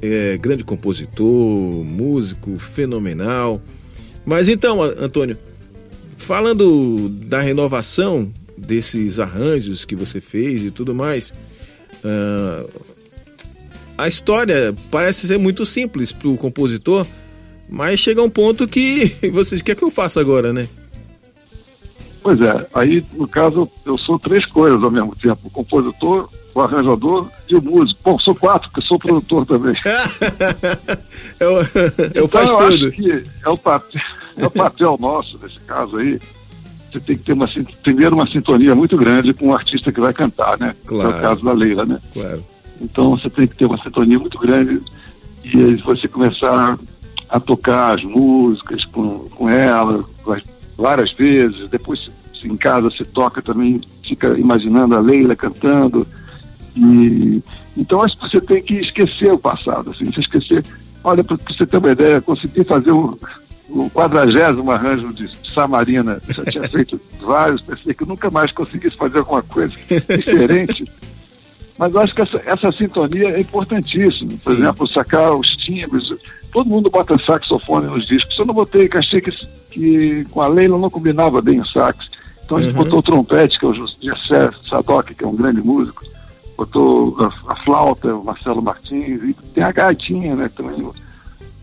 é, grande compositor, músico, fenomenal. Mas então, Antônio, falando da renovação desses arranjos que você fez e tudo mais, uh, a história parece ser muito simples para o compositor, mas chega um ponto que vocês querem que eu faça agora, né?
Pois é, aí no caso eu sou três coisas ao mesmo tempo: o compositor, o arranjador e o músico. Bom, sou quatro, porque sou produtor também.
eu, eu
então,
faço
eu
tudo.
Acho que é o, papel, é o papel nosso nesse caso aí. Você tem que ter uma, primeiro uma sintonia muito grande com o artista que vai cantar, né?
Claro.
É o caso da Leila, né?
Claro.
Então você tem que ter uma sintonia muito grande e aí você começar a tocar as músicas com, com ela várias vezes, depois em casa se toca também, fica imaginando a Leila cantando. E, então acho que você tem que esquecer o passado, assim, você esquecer. Olha, para você ter uma ideia, consegui fazer o, o quadragésimo arranjo de Samarina. Já tinha feito vários, pensei que nunca mais conseguisse fazer alguma coisa diferente. Mas eu acho que essa, essa sintonia é importantíssima. Por Sim. exemplo, sacar os timbres. Todo mundo bota saxofone nos discos. Eu não botei, que achei que, que com a Leila não combinava bem o sax. Então a gente uhum. botou o trompete, que é o José Sadoc, que é um grande músico. Botou a, a, flauta, o Marcelo Martins. E tem a gaitinha, né? Também o,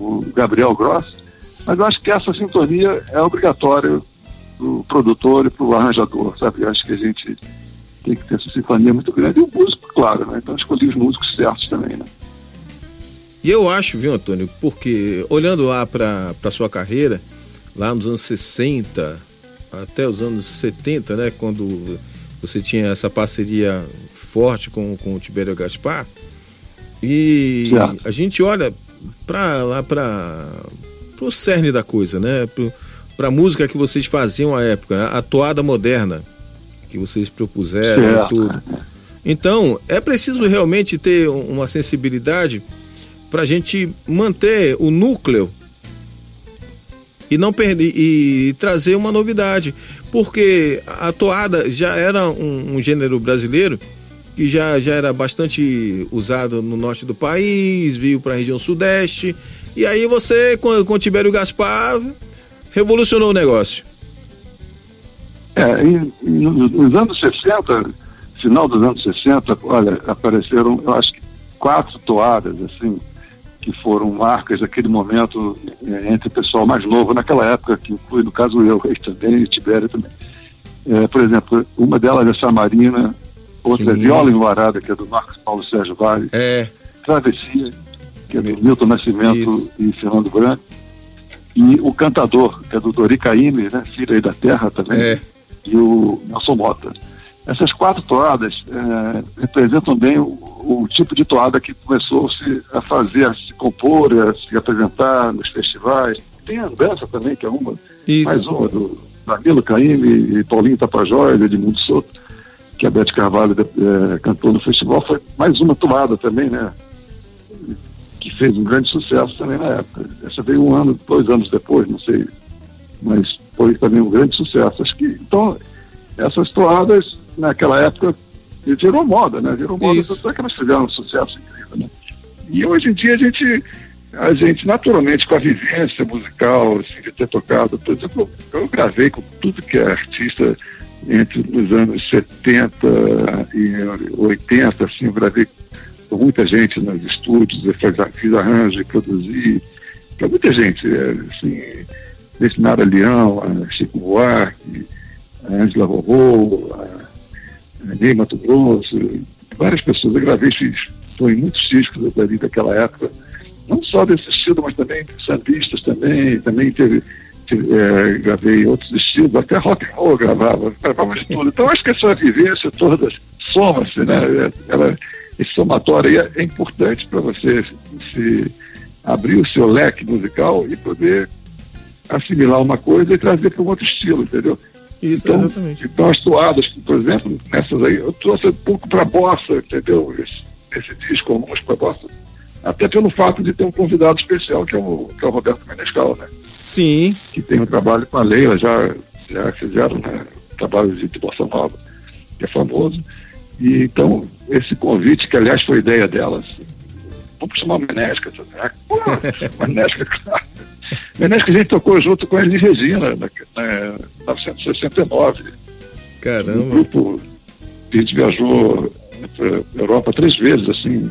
o Gabriel Gross. Mas eu acho que essa sintonia é obrigatória para o produtor e para o arranjador, sabe? Eu acho que a gente tem que ter essa sinfonia muito grande. E o músico, claro, né? Então escolhi os músicos certos também, né?
E eu acho, viu, Antônio, porque olhando lá para a sua carreira, lá nos anos 60 até os anos 70, né, quando você tinha essa parceria forte com, com o Tibério Gaspar, e a gente olha para lá para o cerne da coisa, né, para a música que vocês faziam à época, né? a toada moderna que vocês propuseram e tudo. Então, é preciso realmente ter uma sensibilidade para a gente manter o núcleo e não perder e trazer uma novidade, porque a toada já era um, um gênero brasileiro que já, já era bastante usado no norte do país, veio para a região sudeste, e aí você, com, com Tibério Gaspar, revolucionou o negócio.
É, nos anos 60, final dos anos 60, olha, apareceram, eu acho que quatro toadas, assim, que foram marcas daquele momento é, entre o pessoal mais novo naquela época, que inclui, no caso, eu, Reis também, e Tibério também. É, por exemplo, uma delas é Samarina, outra Sim. é Viola Enluarada, que é do Marcos Paulo Sérgio Vale.
É.
Travessia, que é do Milton Nascimento Isso. e Fernando Branco. E O Cantador, que é do Dori Caymmi, né, filho aí da terra também. É e o Nelson Mota. Essas quatro toadas é, representam bem o, o, tipo de toada que começou -se a fazer, a se compor, a se apresentar nos festivais. Tem a dança também, que é uma, Isso. mais uma, do Danilo Caymmi e Paulinho Tapajós, Edmundo Soto, que a Beth Carvalho é, cantou no festival. Foi mais uma toada também, né? Que fez um grande sucesso também na época. Essa veio um ano, dois anos depois, não sei. Mas foi também um grande sucesso. Acho que, então, essas toadas, naquela época, virou moda, né? Virou moda, tanto é que elas fizeram um sucesso incrível, né? E hoje em dia a gente, a gente naturalmente, com a vivência musical, assim, de ter tocado, por exemplo, eu gravei com tudo que é artista entre os anos 70 e 80, assim, eu gravei com muita gente nos estúdios, eu fiz arranjo, produzi, para muita gente, é, assim, a Leão, a Chico Buarque, a Angela Rorô, a Ney Mato Grosso, várias pessoas. Eu gravei, fiz, em muitos discos daquela época, não só desse estilo, mas também sambistas também, também teve, é, gravei outros estilos, até rock and roll gravava, gravava de tudo. Então acho que essa vivência toda soma-se, né? Ela, esse somatório aí é, é importante para você se abrir o seu leque musical e poder assimilar uma coisa e trazer para um outro estilo, entendeu?
Isso,
então,
exatamente.
Então as toadas, por exemplo, nessas aí, eu trouxe um pouco para bossa, entendeu? Esse, esse disco, alguns para bossa. Até pelo fato de ter um convidado especial, que é o, que é o Roberto Menescal, né?
Sim.
Que tem um trabalho com a Leila, já, já fizeram né, trabalhos de bossa nova. Que é famoso. E então, esse convite, que aliás foi ideia delas, vamos chamar Menesca. Né? Pô, Menesca, claro. Menesca a gente tocou junto com a Elis Regina, na, na 1969.
Caramba.
Um grupo a gente viajou para a Europa três vezes, assim,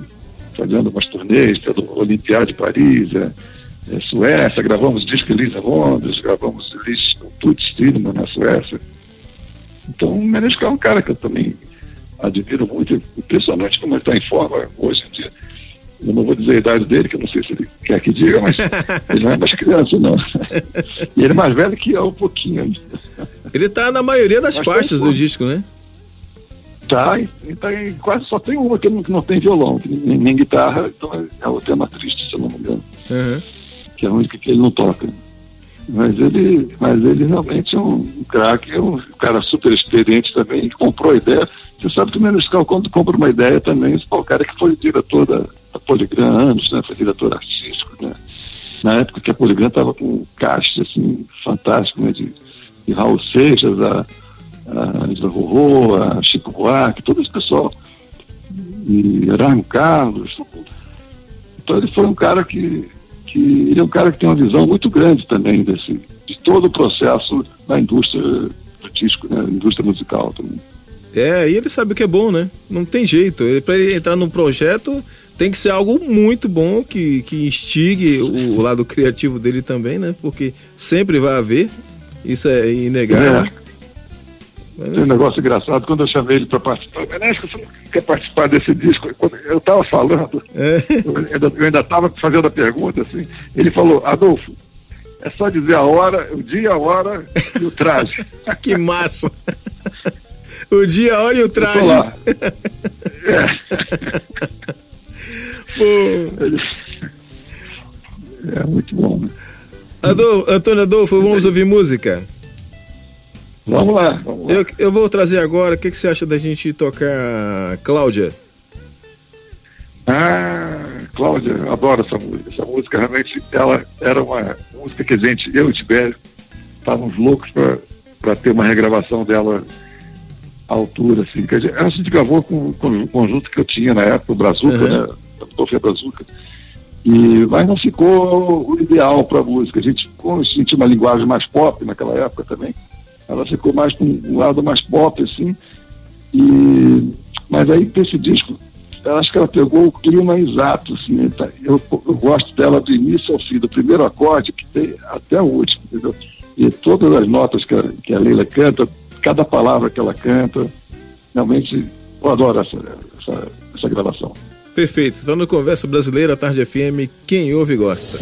fazendo umas turnês pelo Olimpiado de Paris, é, é, Suécia, gravamos disco Elisa em Londres, gravamos Elis Tuts Stillman na Suécia. Então o Menesca é um cara que eu também admiro muito, impressionante como ele está em forma hoje em dia. Eu não vou dizer a idade dele, que eu não sei se ele quer que diga, mas ele não é mais criança, não. E ele é mais velho que eu, um pouquinho.
Ele está na maioria das mas faixas do disco, né?
Tá, tá em, quase só tem uma que não, que não tem violão, nem, nem, guitarra, então é o tema triste, se eu não me engano. Uhum. Que é a única que ele não toca. Mas ele, mas ele realmente é um, craque, é um cara super experiente também, que comprou a ideia. Você sabe que o Menescal, quando compra uma ideia também, é o cara que foi diretor da, da Poligram anos, né? Foi diretor artístico, né? Na época que a Poligram estava com um caixa, assim, fantástico, né? De, de Raul Seixas, a a Isla Rorô, a Chico Buarque, todo esse pessoal. E Erasmo Carlos. Então ele foi um cara que, que ele é um cara que tem uma visão muito grande também desse, de todo o processo da indústria do disco, né? indústria musical também.
É, e ele sabe o que é bom, né? Não tem jeito. Para ele entrar num projeto tem que ser algo muito bom que, que instigue o, o lado criativo dele também, né? Porque sempre vai haver, isso é inegável. É.
Tem um negócio engraçado, quando eu chamei ele para participar, Menesco, você não quer participar desse disco? Quando eu estava falando, é. eu ainda estava fazendo a pergunta, assim, ele falou, Adolfo, é só dizer a hora, o dia, a hora e o traje.
que massa! o dia, a hora e o traje. lá.
É. é muito bom, né?
Adolfo, Antônio Adolfo, vamos ouvir música?
Vamos lá, vamos lá.
Eu, eu vou trazer agora, o que, que você acha da gente tocar Cláudia?
Ah, Cláudia, eu adoro essa música. Essa música realmente ela era uma música que a gente, eu e o Tibério, estávamos loucos para ter uma regravação dela à altura. Assim, que a, gente, a gente gravou com, com o conjunto que eu tinha na época, o Brazuca, uhum. né? A Brazuca. E, mas não ficou o ideal para a música. A gente, como uma linguagem mais pop naquela época também, ela ficou mais com um lado mais pop, assim. E, mas aí, esse disco, eu acho que ela pegou o clima exato, assim. Tá? Eu, eu gosto dela do início ao fim, do primeiro acorde que tem até o último, entendeu? E todas as notas que a, que a Leila canta, cada palavra que ela canta, realmente eu adoro essa, essa, essa gravação.
Perfeito. Está no Conversa Brasileira, Tarde FM. Quem ouve gosta.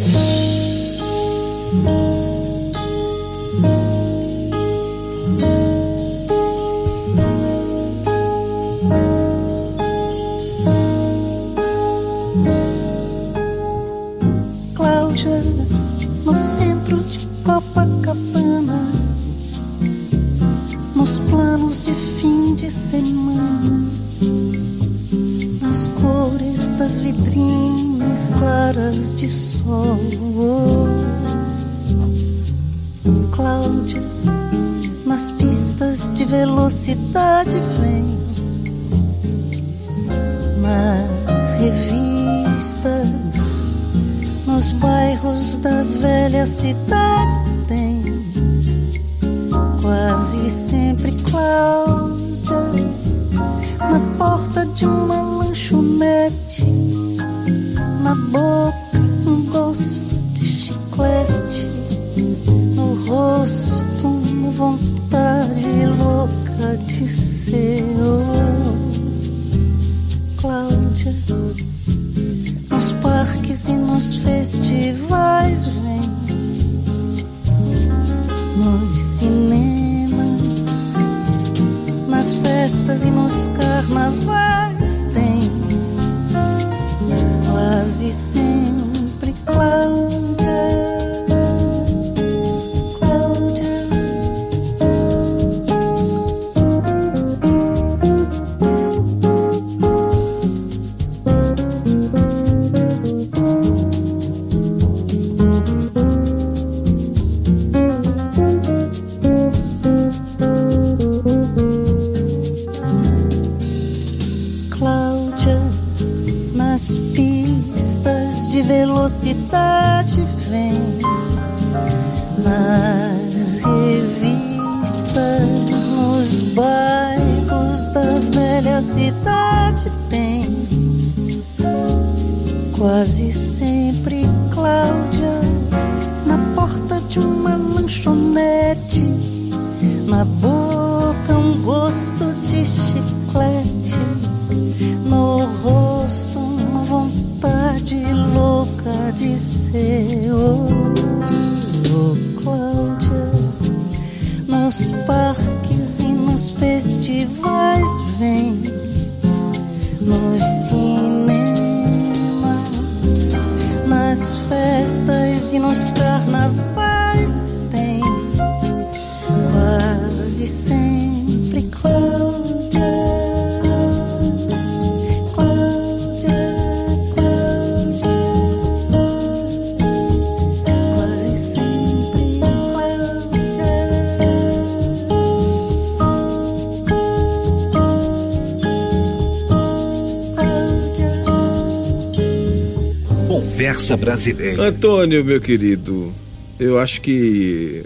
Conversa Brasileira.
Antônio, meu querido, eu acho que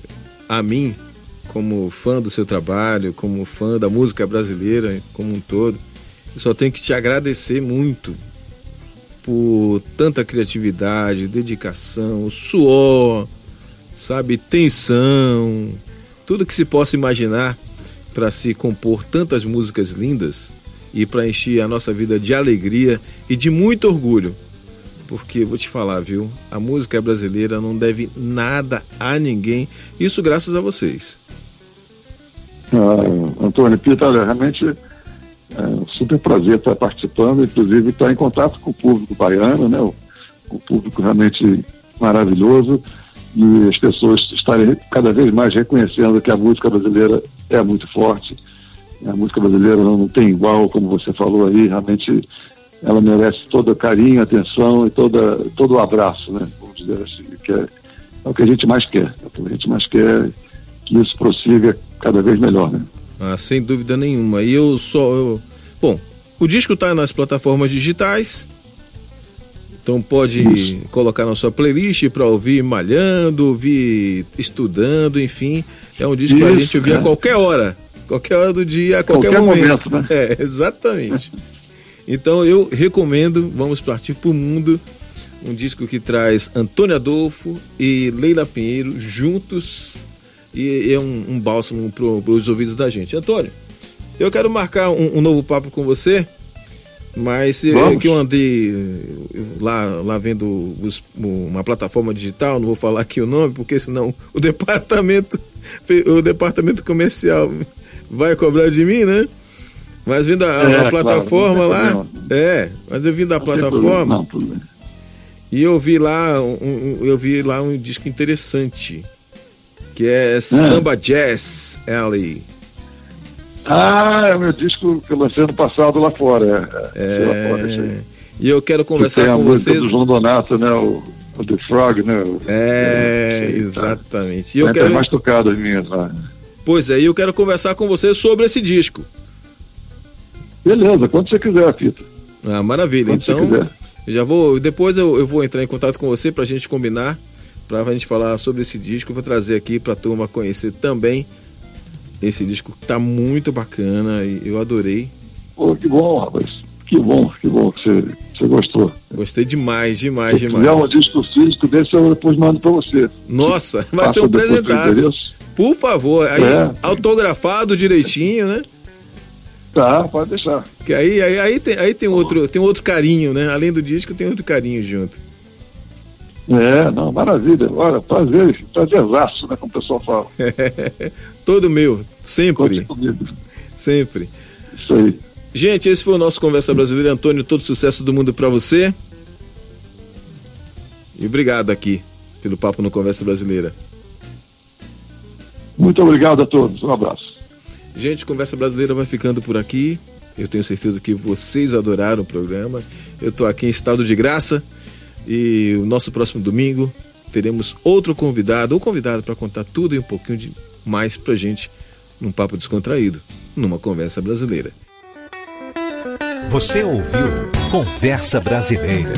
a mim, como fã do seu trabalho, como fã da música brasileira como um todo, eu só tenho que te agradecer muito por tanta criatividade, dedicação, suor, sabe, tensão, tudo que se possa imaginar para se compor tantas músicas lindas e para encher a nossa vida de alegria e de muito orgulho. Porque vou te falar, viu? A música brasileira não deve nada a ninguém. Isso graças a vocês.
Ah, Antônio Pita, olha, realmente é um super prazer estar participando, inclusive estar em contato com o público baiano, né? O, o público realmente maravilhoso e as pessoas estarem cada vez mais reconhecendo que a música brasileira é muito forte. A música brasileira não, não tem igual, como você falou aí, realmente ela merece todo carinho, atenção e toda, todo o abraço, né? Vamos dizer assim, que é, é o que a gente mais quer. É o que a gente mais quer que isso prossiga cada vez melhor, né?
Ah, sem dúvida nenhuma. E eu só. Eu... Bom, o disco está nas plataformas digitais. Então pode
Isso.
colocar na sua playlist para ouvir malhando, ouvir estudando, enfim. É um disco para a gente ouvir
é.
a qualquer hora. Qualquer hora do dia, a qualquer,
Qualquer
momento.
momento, né?
É, exatamente. então eu recomendo, vamos partir para o mundo. Um disco que traz Antônio Adolfo e Leila Pinheiro juntos e é um, um bálsamo para os ouvidos da gente. Antônio, eu quero marcar um, um novo papo com você, mas é
Vamos.
que eu andei eh, lá, lá vendo os- uma plataforma digital, não vou falar aqui o nome, porque senão o departamento, o departamento comercial vai cobrar de mim, né? Mas vindo a, a
É, claro,
plataforma
tem
lá, é, mas eu vim da
Não
plataforma
Não, tudo bem.
e eu vi lá um, um- eu vi lá um disco interessante que é Samba Jazz Alley.
Ah, é o meu disco que eu lancei ano passado lá fora. É, é, lá fora.
É, e eu quero
Que
conversar com vocês.
do João Donato, né? O, o The Frog, né? O,
É,
Sim, tá.
exatamente. E
É
eu quero,
mais tocado as minhas lá.
pois é, e eu quero conversar com vocês sobre esse disco.
Beleza, quando você quiser, Pita.
Ah, maravilha.
Quando
Então, já vou, depois eu, eu vou entrar em contato com você pra gente combinar, pra gente falar sobre esse disco, vou trazer aqui pra turma conhecer também esse disco que tá muito bacana e eu adorei.
Pô, que bom, rapaz. Que bom, que bom que você, você gostou.
Gostei demais, demais,
Se quiser um
demais.
disco físico desse, eu depois mando pra você.
Nossa, vai
Passa
ser um presentaço.
endereço.
Por favor, aí
É.
autografado direitinho, né?
Tá, pode deixar.
Que aí, aí, aí tem, aí tem outro, tem outro carinho, né? Além do disco, tem outro carinho junto.
É, não, maravilha. Olha, prazer, prazerzaço, né? Como o pessoal fala.
Todo meu, sempre, sempre.
Isso aí.
Gente, esse foi o nosso Conversa Brasileira. Antônio, todo sucesso do mundo pra você. E obrigado aqui pelo papo no Conversa Brasileira.
Muito obrigado a todos. Um abraço.
Gente, Conversa Brasileira vai ficando por aqui. Eu tenho certeza que vocês adoraram o programa. Eu tô aqui em estado de graça. E o nosso próximo domingo teremos outro convidado ou convidado para contar tudo e um pouquinho de mais pra gente num papo descontraído, numa conversa brasileira.
Você ouviu Conversa Brasileira.